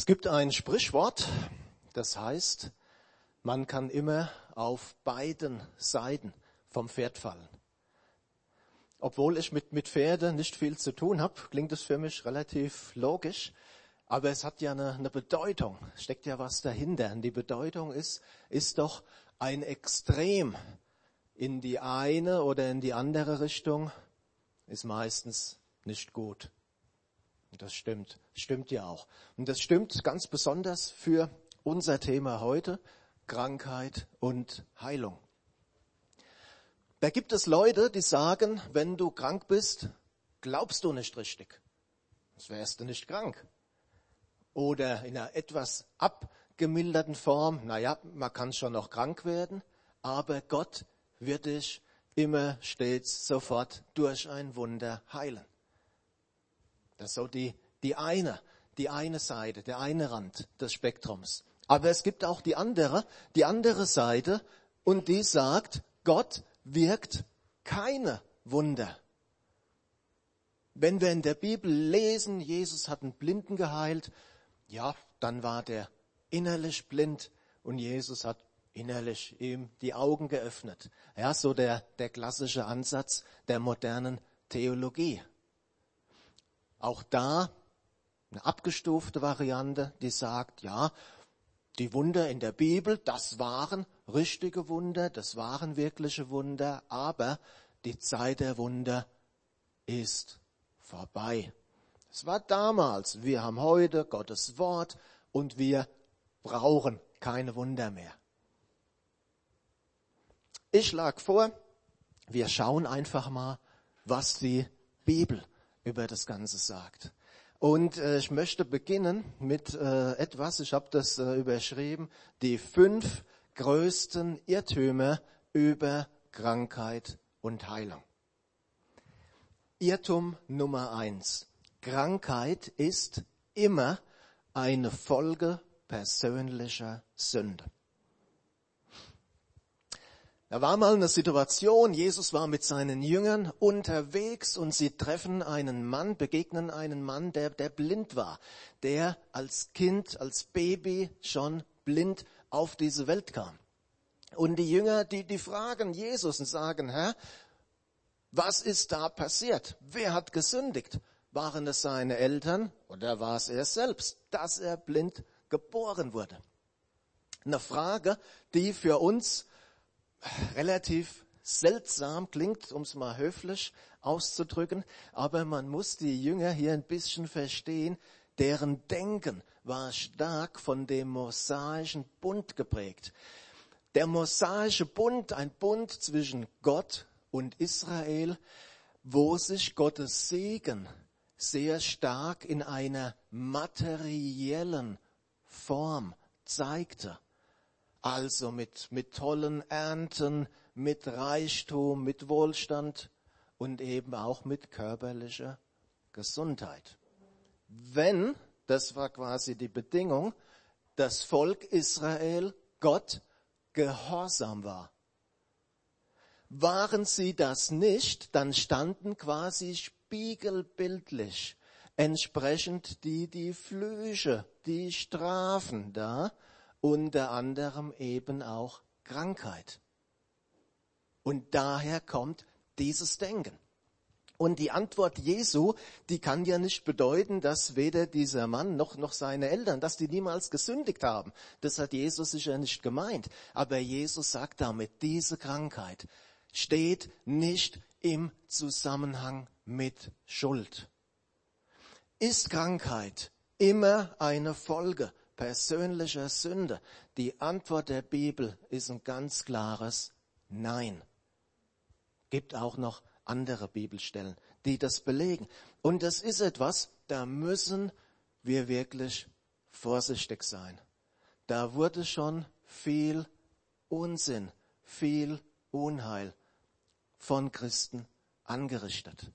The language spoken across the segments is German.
Es gibt ein Sprichwort, das heißt, man kann immer auf beiden Seiten vom Pferd fallen. Obwohl ich mit, mit Pferden nicht viel zu tun habe, klingt es für mich relativ logisch. Aber es hat ja eine, eine Bedeutung, steckt ja was dahinter. Und die Bedeutung ist, ist doch ein Extrem in die eine oder in die andere Richtung ist meistens nicht gut. Das stimmt, stimmt ja auch. Und das stimmt ganz besonders für unser Thema heute, Krankheit und Heilung. Da gibt es Leute, die sagen, wenn du krank bist, glaubst du nicht richtig. Sonst wärst du nicht krank. Oder in einer etwas abgemilderten Form, naja, man kann schon noch krank werden, aber Gott wird dich immer stets sofort durch ein Wunder heilen. Das ist so die, die eine, die eine Seite, der eine Rand des Spektrums. Aber es gibt auch die andere, die andere Seite, und die sagt, Gott wirkt keine Wunder. Wenn wir in der Bibel lesen, Jesus hat einen Blinden geheilt, ja, dann war der innerlich blind und Jesus hat innerlich ihm die Augen geöffnet. Ja, so der, der klassische Ansatz der modernen Theologie. Auch da eine abgestufte Variante, die sagt, ja, die Wunder in der Bibel, das waren richtige Wunder, das waren wirkliche Wunder, aber die Zeit der Wunder ist vorbei. Es war damals, wir haben heute Gottes Wort und wir brauchen keine Wunder mehr. Ich schlage vor, wir schauen einfach mal, was die Bibel über das Ganze sagt. Und äh, ich möchte beginnen mit äh, etwas, ich habe das äh, überschrieben, die fünf größten Irrtümer über Krankheit und Heilung. Irrtum Nummer eins. Krankheit ist immer eine Folge persönlicher Sünde. Da war mal eine Situation, Jesus war mit seinen Jüngern unterwegs und sie treffen einen Mann, begegnen einen Mann, der, der blind war, der als Kind, als Baby schon blind auf diese Welt kam. Und die Jünger, die, die fragen Jesus und sagen, Herr, was ist da passiert? Wer hat gesündigt? Waren es seine Eltern oder war es er selbst, dass er blind geboren wurde? Eine Frage, die für uns relativ seltsam klingt, um es mal höflich auszudrücken, aber man muss die Jünger hier ein bisschen verstehen, deren Denken war stark von dem mosaischen Bund geprägt. Der mosaische Bund, ein Bund zwischen Gott und Israel, wo sich Gottes Segen sehr stark in einer materiellen Form zeigte. Also mit, mit tollen Ernten, mit Reichtum, mit Wohlstand und eben auch mit körperlicher Gesundheit. Wenn, das war quasi die Bedingung, das Volk Israel Gott gehorsam war. Waren sie das nicht, dann standen quasi spiegelbildlich entsprechend die, die Flüche, die Strafen da, unter anderem eben auch Krankheit. Und daher kommt dieses Denken. Und die Antwort Jesu, die kann ja nicht bedeuten, dass weder dieser Mann noch, noch seine Eltern, dass die niemals gesündigt haben. Das hat Jesus sicher nicht gemeint. Aber Jesus sagt damit, diese Krankheit steht nicht im Zusammenhang mit Schuld. Ist Krankheit immer eine Folge persönlicher Sünde? Die Antwort der Bibel ist ein ganz klares Nein. Gibt auch noch andere Bibelstellen, die das belegen. Und das ist etwas, da müssen wir wirklich vorsichtig sein. Da wurde schon viel Unsinn, viel Unheil von Christen angerichtet.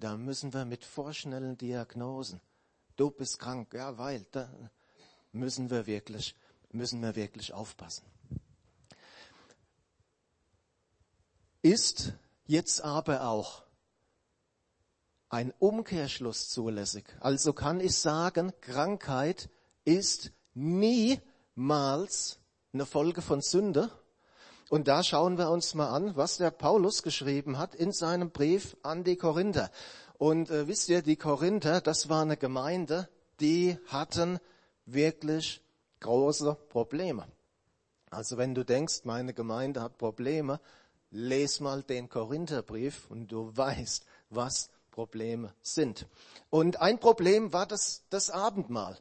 Da müssen wir mit vorschnellen Diagnosen. Du bist krank, ja, weil, da, müssen wir wirklich, müssen wir wirklich aufpassen. Ist jetzt aber auch ein Umkehrschluss zulässig. Also kann ich sagen, Krankheit ist niemals eine Folge von Sünde. Und da schauen wir uns mal an, was der Paulus geschrieben hat in seinem Brief an die Korinther. Und äh, wisst ihr, die Korinther, das war eine Gemeinde, die hatten wirklich große Probleme. Also wenn du denkst, meine Gemeinde hat Probleme, les mal den Korintherbrief und du weißt, was Probleme sind. Und ein Problem war das, das Abendmahl.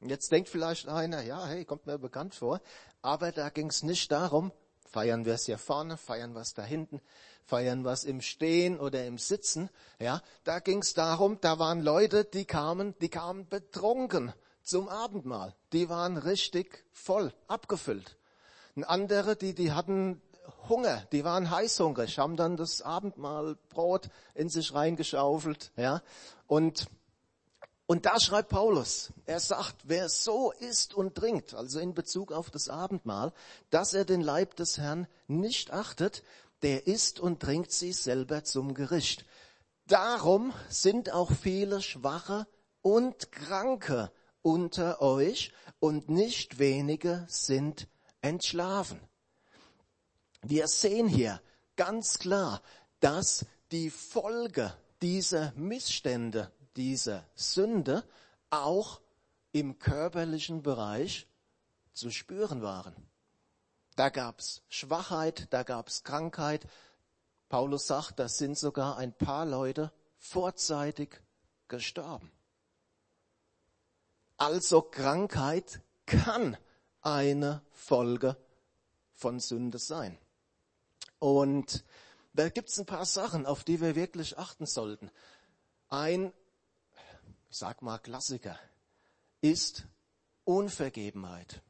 Jetzt denkt vielleicht einer, ja, hey, kommt mir bekannt vor, aber da ging es nicht darum, feiern wir es hier vorne, feiern wir da hinten, feiern wir im Stehen oder im Sitzen, ja, da ging es darum, da waren Leute, die kamen, die kamen betrunken zum Abendmahl, die waren richtig voll, abgefüllt. Und andere, die, die hatten Hunger, die waren heißhungrig, haben dann das Abendmahlbrot in sich reingeschaufelt, ja. Und, und da schreibt Paulus, er sagt, wer so isst und trinkt, also in Bezug auf das Abendmahl, dass er den Leib des Herrn nicht achtet, der isst und trinkt sich selber zum Gericht. Darum sind auch viele Schwache und Kranke unter euch und nicht wenige sind entschlafen. Wir sehen hier ganz klar, dass die Folge dieser Missstände, dieser Sünde auch im körperlichen Bereich zu spüren waren. Da gab's Schwachheit, da gab's Krankheit. Paulus sagt, da sind sogar ein paar Leute vorzeitig gestorben. Also Krankheit kann eine Folge von Sünde sein. Und da gibt's ein paar Sachen, auf die wir wirklich achten sollten. Ein, ich sag mal, Klassiker ist Unvergebenheit.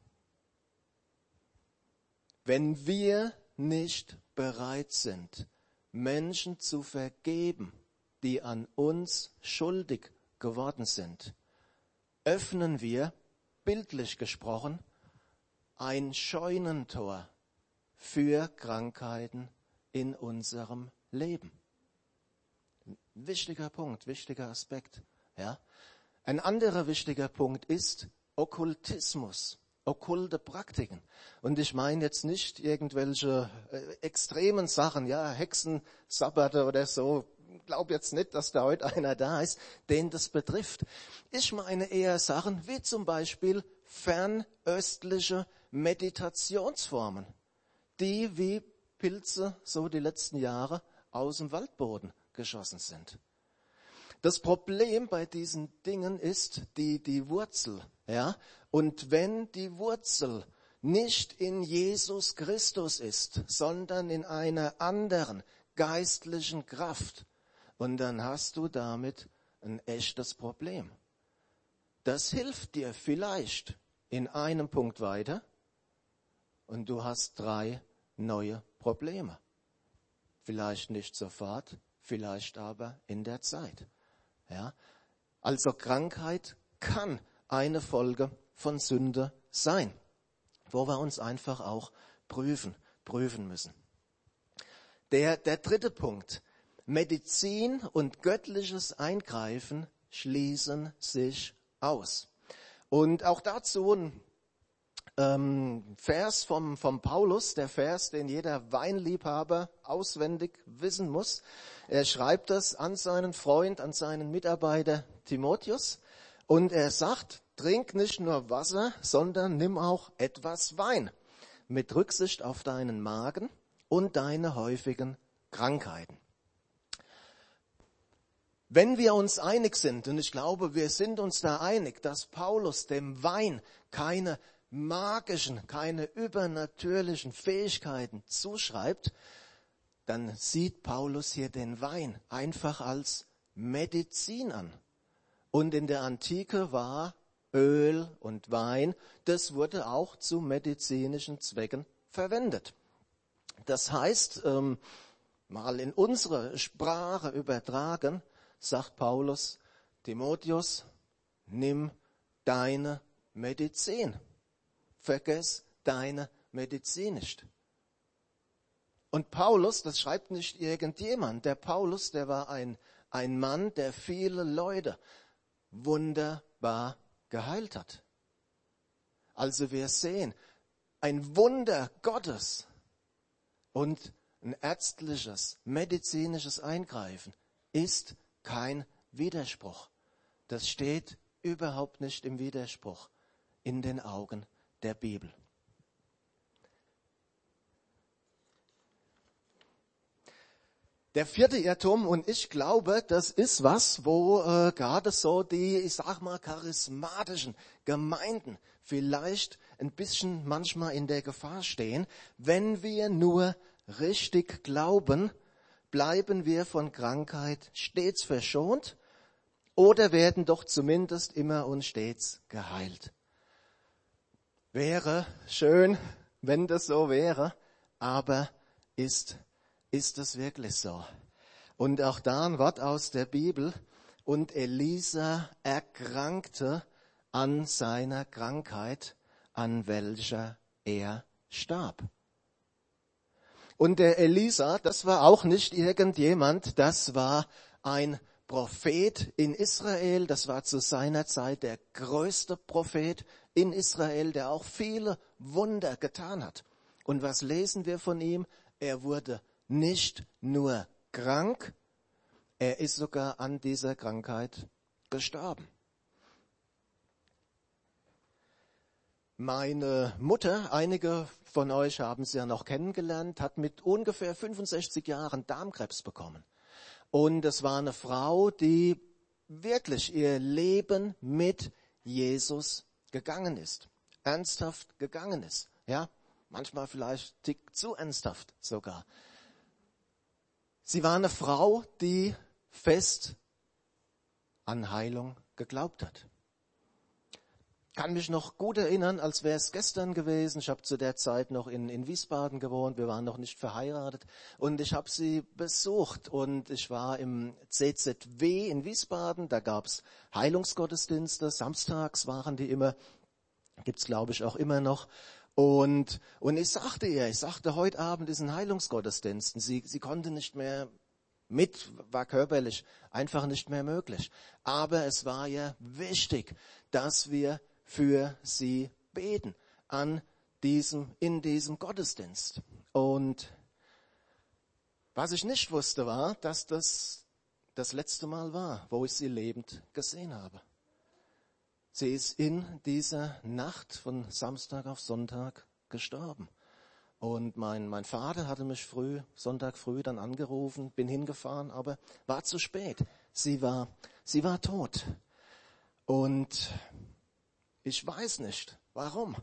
Wenn wir nicht bereit sind, Menschen zu vergeben, die an uns schuldig geworden sind, öffnen wir, bildlich gesprochen, ein Scheunentor für Krankheiten in unserem Leben. Wichtiger Punkt, wichtiger Aspekt. Ja. Ein anderer wichtiger Punkt ist Okkultismus, okkulte Praktiken. Und ich meine jetzt nicht irgendwelche äh, extremen Sachen, ja, Hexen, Sabbate oder so. Ich glaube jetzt nicht, dass da heute einer da ist, den das betrifft. Ich meine eher Sachen wie zum Beispiel fernöstliche Meditationsformen die wie Pilze so die letzten Jahre aus dem Waldboden geschossen sind. Das Problem bei diesen Dingen ist die, die Wurzel, ja. Und wenn die Wurzel nicht in Jesus Christus ist, sondern in einer anderen geistlichen Kraft, und dann hast du damit ein echtes Problem. Das hilft dir vielleicht in einem Punkt weiter und du hast drei neue Probleme. Vielleicht nicht sofort, vielleicht aber in der Zeit. Ja? Also Krankheit kann eine Folge von Sünde sein, wo wir uns einfach auch prüfen, prüfen müssen. Der, der dritte Punkt. Medizin und göttliches Eingreifen schließen sich aus. Und auch dazu ein ähm, Vers vom, vom Paulus, der Vers, den jeder Weinliebhaber auswendig wissen muss. Er schreibt es an seinen Freund, an seinen Mitarbeiter Timotheus und er sagt, trink nicht nur Wasser, sondern nimm auch etwas Wein mit Rücksicht auf deinen Magen und deine häufigen Krankheiten. Wenn wir uns einig sind, und ich glaube, wir sind uns da einig, dass Paulus dem Wein keine magischen, keine übernatürlichen Fähigkeiten zuschreibt, dann sieht Paulus hier den Wein einfach als Medizin an. Und in der Antike war Öl und Wein, das wurde auch zu medizinischen Zwecken verwendet. Das heißt, ähm, mal in unsere Sprache übertragen, sagt Paulus, Timotheus, nimm deine Medizin vergess deine Medizin nicht. Und Paulus, das schreibt nicht irgendjemand, der Paulus, der war ein, ein Mann, der viele Leute wunderbar geheilt hat. Also wir sehen ein Wunder Gottes und ein ärztliches, medizinisches Eingreifen ist kein Widerspruch. Das steht überhaupt nicht im Widerspruch in den Augen der Bibel. Der vierte Irrtum, und ich glaube, das ist was, wo äh, gerade so die, ich sag mal, charismatischen Gemeinden vielleicht ein bisschen manchmal in der Gefahr stehen. Wenn wir nur richtig glauben, bleiben wir von Krankheit stets verschont oder werden doch zumindest immer und stets geheilt. Wäre schön, wenn das so wäre, aber ist ist es wirklich so. Und auch da ein Wort aus der Bibel. Und Elisa erkrankte an seiner Krankheit, an welcher er starb. Und der Elisa, das war auch nicht irgendjemand, das war ein Prophet in Israel, das war zu seiner Zeit der größte Prophet in Israel, der auch viele Wunder getan hat. Und was lesen wir von ihm? Er wurde nicht nur krank, er ist sogar an dieser Krankheit gestorben. Meine Mutter, einige von euch haben sie ja noch kennengelernt, hat mit ungefähr 65 Jahren Darmkrebs bekommen. Und es war eine Frau, die wirklich ihr Leben mit Jesus gegangen ist. Ernsthaft gegangen ist. Ja, manchmal vielleicht tick zu ernsthaft sogar. Sie war eine Frau, die fest an Heilung geglaubt hat. Kann mich noch gut erinnern, als wäre es gestern gewesen. Ich habe zu der Zeit noch in, in Wiesbaden gewohnt. Wir waren noch nicht verheiratet. Und ich habe sie besucht. Und ich war im CZW in Wiesbaden. Da gab's Heilungsgottesdienste. Samstags waren die immer. Gibt's glaube ich auch immer noch. Und, und ich sagte ihr, ich sagte, heute Abend ist ein Heilungsgottesdienst. Und sie, sie konnte nicht mehr mit, war körperlich einfach nicht mehr möglich. Aber es war ja wichtig, dass wir für sie beten an diesem, in diesem Gottesdienst. Und was ich nicht wusste war, dass das das letzte Mal war, wo ich sie lebend gesehen habe. Sie ist in dieser Nacht von Samstag auf Sonntag gestorben. Und mein, mein Vater hatte mich früh, Sonntag früh dann angerufen, bin hingefahren, aber war zu spät. Sie war, sie war tot. Und ich weiß nicht, warum.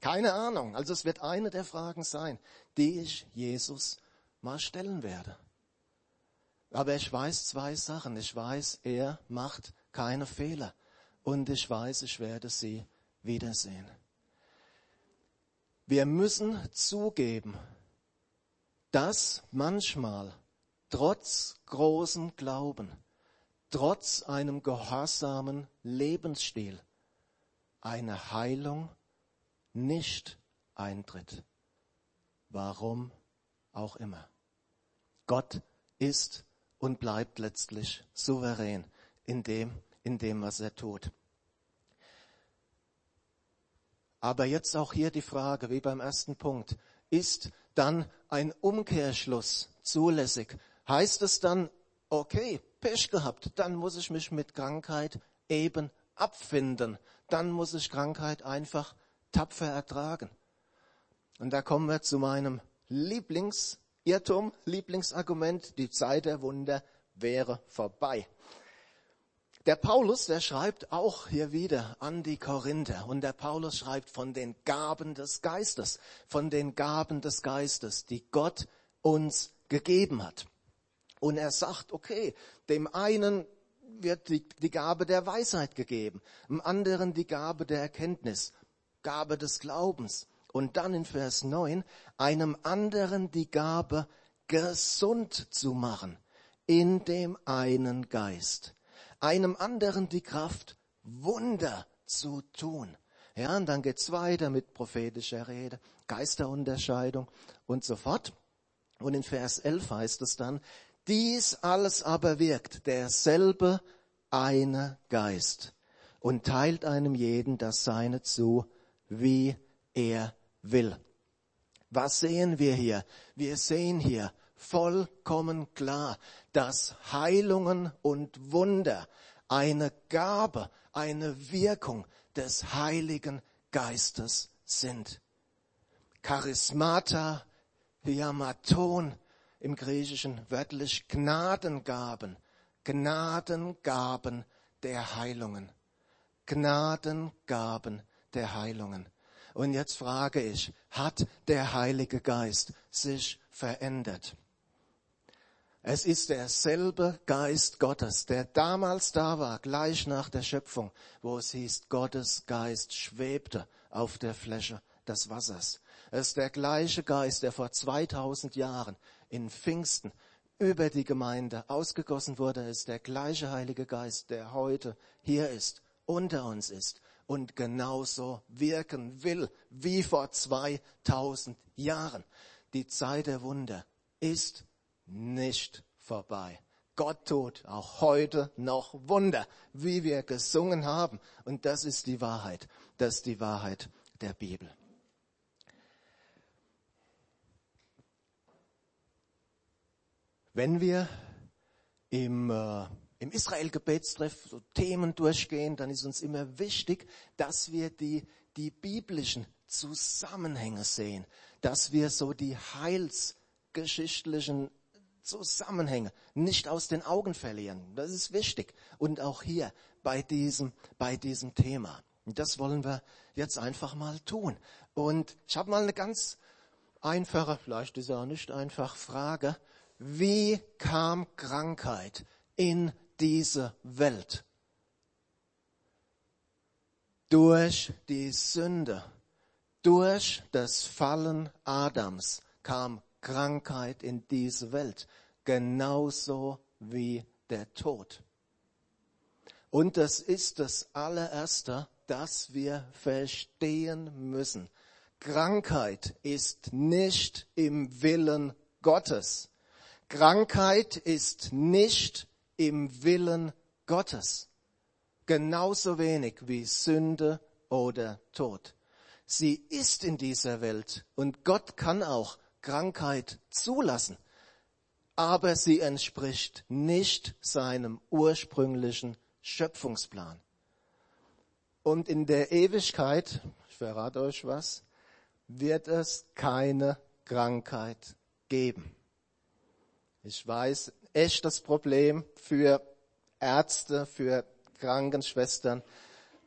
Keine Ahnung. Also es wird eine der Fragen sein, die ich Jesus mal stellen werde. Aber ich weiß zwei Sachen. Ich weiß, er macht keine Fehler und ich weiß, ich werde sie wiedersehen. Wir müssen zugeben, dass manchmal trotz großen Glauben, trotz einem gehorsamen Lebensstil eine Heilung nicht eintritt. Warum auch immer. Gott ist und bleibt letztlich souverän in dem, in dem, was er tut. Aber jetzt auch hier die Frage, wie beim ersten Punkt, ist dann ein Umkehrschluss zulässig? Heißt es dann, okay, Pech gehabt, dann muss ich mich mit Krankheit eben abfinden. Dann muss ich Krankheit einfach tapfer ertragen. Und da kommen wir zu meinem Lieblingsirrtum, Lieblingsargument, die Zeit der Wunder wäre vorbei. Der Paulus, der schreibt auch hier wieder an die Korinther und der Paulus schreibt von den Gaben des Geistes, von den Gaben des Geistes, die Gott uns gegeben hat. Und er sagt, okay, dem einen wird die, die Gabe der Weisheit gegeben, dem anderen die Gabe der Erkenntnis, Gabe des Glaubens. Und dann in Vers 9, einem anderen die Gabe, gesund zu machen in dem einen Geist einem anderen die Kraft, Wunder zu tun. Ja, und dann geht's weiter mit prophetischer Rede, Geisterunterscheidung und so fort. Und in Vers 11 heißt es dann, dies alles aber wirkt derselbe eine Geist und teilt einem jeden das Seine zu, wie er will. Was sehen wir hier? Wir sehen hier vollkommen klar, dass Heilungen und Wunder eine Gabe, eine Wirkung des Heiligen Geistes sind. Charismata, Hiamaton, im Griechischen wörtlich Gnadengaben, Gnadengaben der Heilungen, Gnadengaben der Heilungen. Und jetzt frage ich, hat der Heilige Geist sich verändert? Es ist derselbe Geist Gottes, der damals da war, gleich nach der Schöpfung, wo es hieß, Gottes Geist schwebte auf der Fläche des Wassers. Es ist der gleiche Geist, der vor 2000 Jahren in Pfingsten über die Gemeinde ausgegossen wurde, ist der gleiche Heilige Geist, der heute hier ist, unter uns ist und genauso wirken will wie vor 2000 Jahren. Die Zeit der Wunder ist nicht vorbei. Gott tut auch heute noch Wunder, wie wir gesungen haben. Und das ist die Wahrheit. Das ist die Wahrheit der Bibel. Wenn wir im, äh, im Israel-Gebetstreff so Themen durchgehen, dann ist uns immer wichtig, dass wir die, die biblischen Zusammenhänge sehen, dass wir so die heilsgeschichtlichen Zusammenhänge nicht aus den Augen verlieren. Das ist wichtig. Und auch hier bei diesem, bei diesem Thema. Und das wollen wir jetzt einfach mal tun. Und ich habe mal eine ganz einfache, vielleicht ist auch nicht einfach, Frage. Wie kam Krankheit in diese Welt? Durch die Sünde, durch das Fallen Adams kam Krankheit in diese Welt, genauso wie der Tod. Und das ist das allererste, das wir verstehen müssen. Krankheit ist nicht im Willen Gottes. Krankheit ist nicht im Willen Gottes. Genauso wenig wie Sünde oder Tod. Sie ist in dieser Welt und Gott kann auch Krankheit zulassen, aber sie entspricht nicht seinem ursprünglichen Schöpfungsplan. Und in der Ewigkeit, ich verrate euch was, wird es keine Krankheit geben. Ich weiß, echt das Problem für Ärzte, für Krankenschwestern,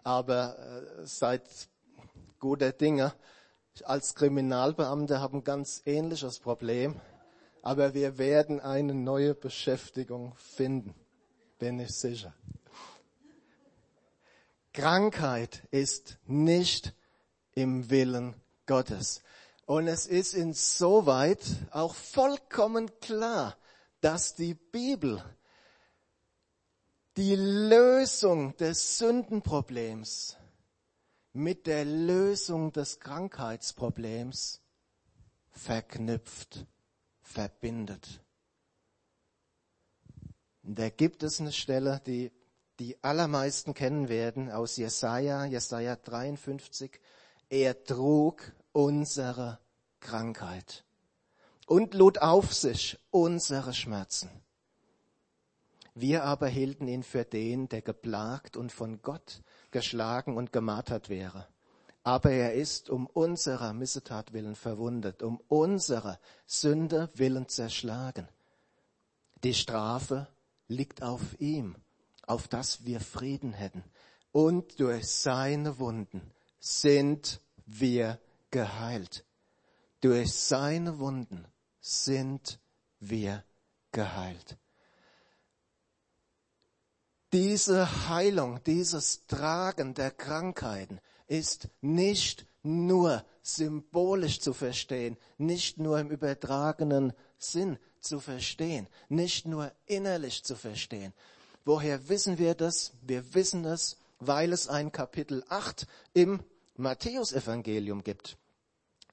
aber äh, seid guter Dinge. Als Kriminalbeamte haben ganz ähnliches Problem, aber wir werden eine neue Beschäftigung finden, bin ich sicher. Krankheit ist nicht im Willen Gottes. Und es ist insoweit auch vollkommen klar, dass die Bibel die Lösung des Sündenproblems mit der Lösung des Krankheitsproblems verknüpft, verbindet. da gibt es eine Stelle, die die allermeisten kennen werden aus Jesaja, Jesaja 53. Er trug unsere Krankheit und lud auf sich unsere Schmerzen. Wir aber hielten ihn für den, der geplagt und von Gott geschlagen und gemartert wäre. Aber er ist um unserer Missetat willen verwundet, um unserer Sünde willen zerschlagen. Die Strafe liegt auf ihm, auf dass wir Frieden hätten. Und durch seine Wunden sind wir geheilt. Durch seine Wunden sind wir geheilt. Diese Heilung, dieses Tragen der Krankheiten ist nicht nur symbolisch zu verstehen, nicht nur im übertragenen Sinn zu verstehen, nicht nur innerlich zu verstehen. Woher wissen wir das? Wir wissen es, weil es ein Kapitel 8 im Matthäusevangelium gibt.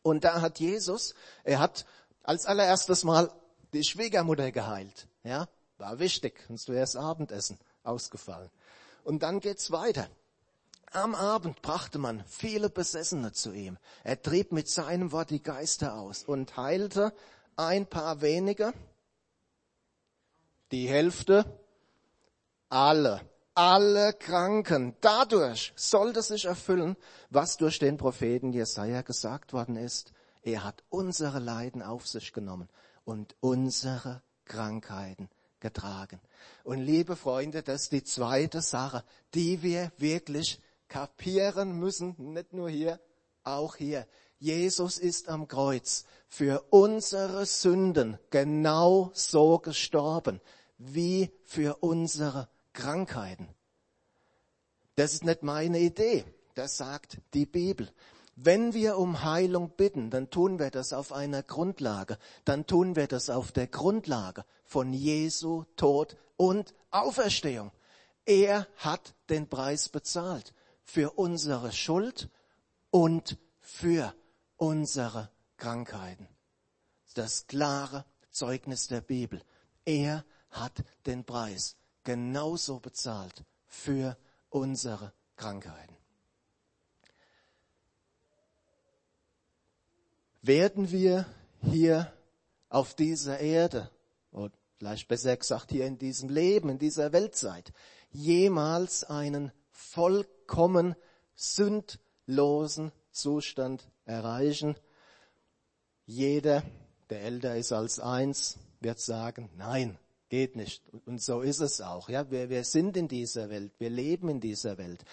Und da hat Jesus, er hat als allererstes Mal die Schwiegermutter geheilt. Ja, war wichtig, sonst wäre das Abendessen ausgefallen. Und dann geht's weiter. Am Abend brachte man viele Besessene zu ihm. Er trieb mit seinem Wort die Geister aus und heilte ein paar wenige, die Hälfte, alle, alle Kranken. Dadurch sollte sich erfüllen, was durch den Propheten Jesaja gesagt worden ist. Er hat unsere Leiden auf sich genommen und unsere Krankheiten getragen. Und liebe Freunde, das ist die zweite Sache, die wir wirklich kapieren müssen, nicht nur hier, auch hier. Jesus ist am Kreuz für unsere Sünden genau so gestorben wie für unsere Krankheiten. Das ist nicht meine Idee, das sagt die Bibel. Wenn wir um Heilung bitten, dann tun wir das auf einer Grundlage, dann tun wir das auf der Grundlage von Jesu Tod und Auferstehung. Er hat den Preis bezahlt für unsere Schuld und für unsere Krankheiten. Das klare Zeugnis der Bibel. Er hat den Preis genauso bezahlt für unsere Krankheiten. Werden wir hier auf dieser Erde, oder vielleicht besser gesagt hier in diesem Leben, in dieser Weltzeit, jemals einen vollkommen sündlosen Zustand erreichen? Jeder, der älter ist als eins, wird sagen, nein, Geht nicht. Und so ist es auch. Ja, wir, wir sind in dieser Welt. Wir leben in dieser Welt.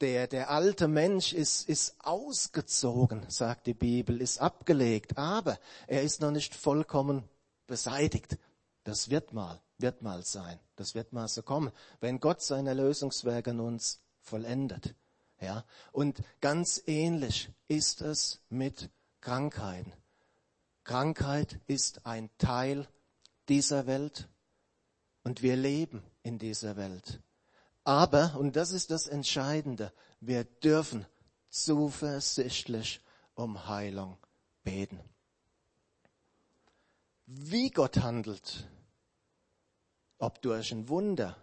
Der, der alte Mensch ist, ist ausgezogen, sagt die Bibel, ist abgelegt. Aber er ist noch nicht vollkommen beseitigt. Das wird mal, wird mal sein. Das wird mal so kommen. Wenn Gott sein Erlösungswerk an uns vollendet. Ja, und ganz ähnlich ist es mit Krankheiten. Krankheit ist ein Teil dieser Welt und wir leben in dieser Welt. Aber, und das ist das Entscheidende, wir dürfen zuversichtlich um Heilung beten. Wie Gott handelt, ob durch ein Wunder,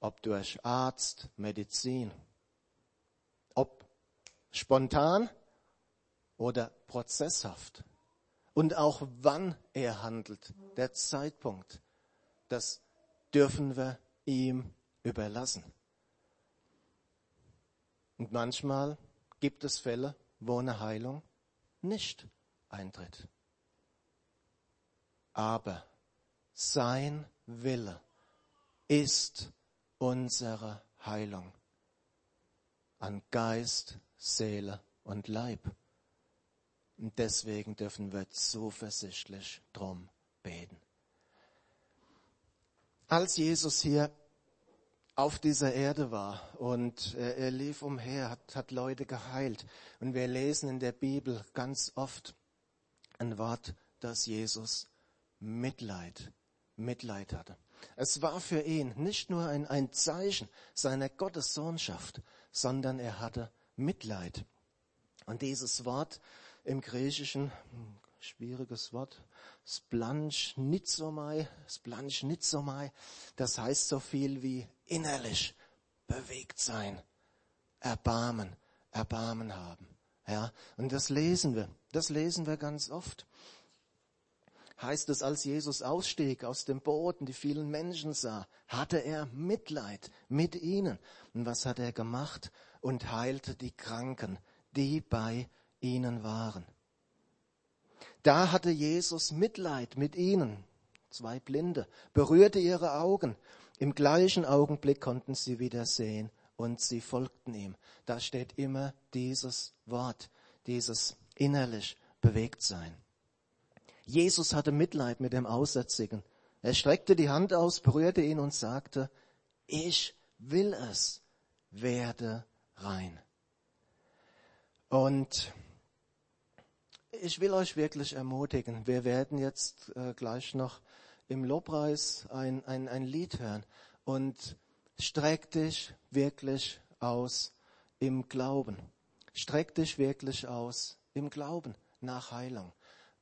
ob durch Arzt, Medizin, ob spontan oder prozesshaft und auch wann er handelt, der Zeitpunkt, das dürfen wir ihm überlassen. Und manchmal gibt es Fälle, wo eine Heilung nicht eintritt. Aber sein Wille ist unsere Heilung an Geist, Seele und Leib. Und deswegen dürfen wir zuversichtlich drum beten als Jesus hier auf dieser Erde war und er, er lief umher, hat, hat Leute geheilt. Und wir lesen in der Bibel ganz oft ein Wort, dass Jesus Mitleid, Mitleid hatte. Es war für ihn nicht nur ein, ein Zeichen seiner Gottessohnschaft, sondern er hatte Mitleid. Und dieses Wort im Griechischen, schwieriges Wort, Splanchnitzomai, Splanchnitzomai, das heißt so viel wie innerlich bewegt sein, Erbarmen, Erbarmen haben. Ja, und das lesen wir, das lesen wir ganz oft. Heißt es, als Jesus ausstieg aus dem Boot und die vielen Menschen sah, hatte er Mitleid mit ihnen. Und was hat er gemacht? Und heilte die Kranken, die bei ihnen waren. Da hatte Jesus Mitleid mit ihnen, zwei Blinde, berührte ihre Augen. Im gleichen Augenblick konnten sie wieder sehen und sie folgten ihm. Da steht immer dieses Wort, dieses innerlich bewegt sein. Jesus hatte Mitleid mit dem Aussätzigen. Er streckte die Hand aus, berührte ihn und sagte, ich will es, werde rein. Und ich will euch wirklich ermutigen. Wir werden jetzt äh, gleich noch im Lobpreis ein, ein, ein Lied hören. Und streck dich wirklich aus im Glauben. Streck dich wirklich aus im Glauben nach Heilung.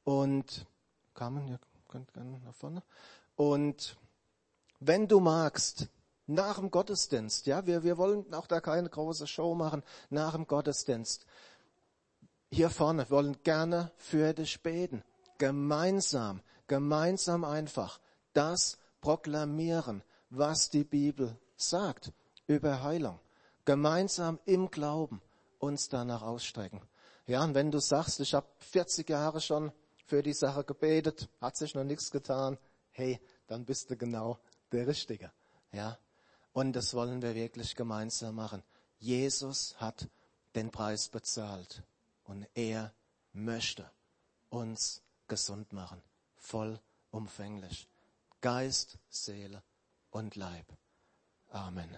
Und, Carmen, ihr könnt gerne nach vorne. Und wenn du magst, nach dem Gottesdienst. Ja, wir, wir wollen auch da keine große Show machen nach dem Gottesdienst. Hier vorne wollen gerne für dich beten. Gemeinsam, gemeinsam einfach das proklamieren, was die Bibel sagt über Heilung. Gemeinsam im Glauben uns danach ausstrecken. Ja, und wenn du sagst, ich habe 40 Jahre schon für die Sache gebetet, hat sich noch nichts getan, hey, dann bist du genau der Richtige. Ja, und das wollen wir wirklich gemeinsam machen. Jesus hat den Preis bezahlt und er möchte uns gesund machen, vollumfänglich. Geist, Seele und Leib. Amen.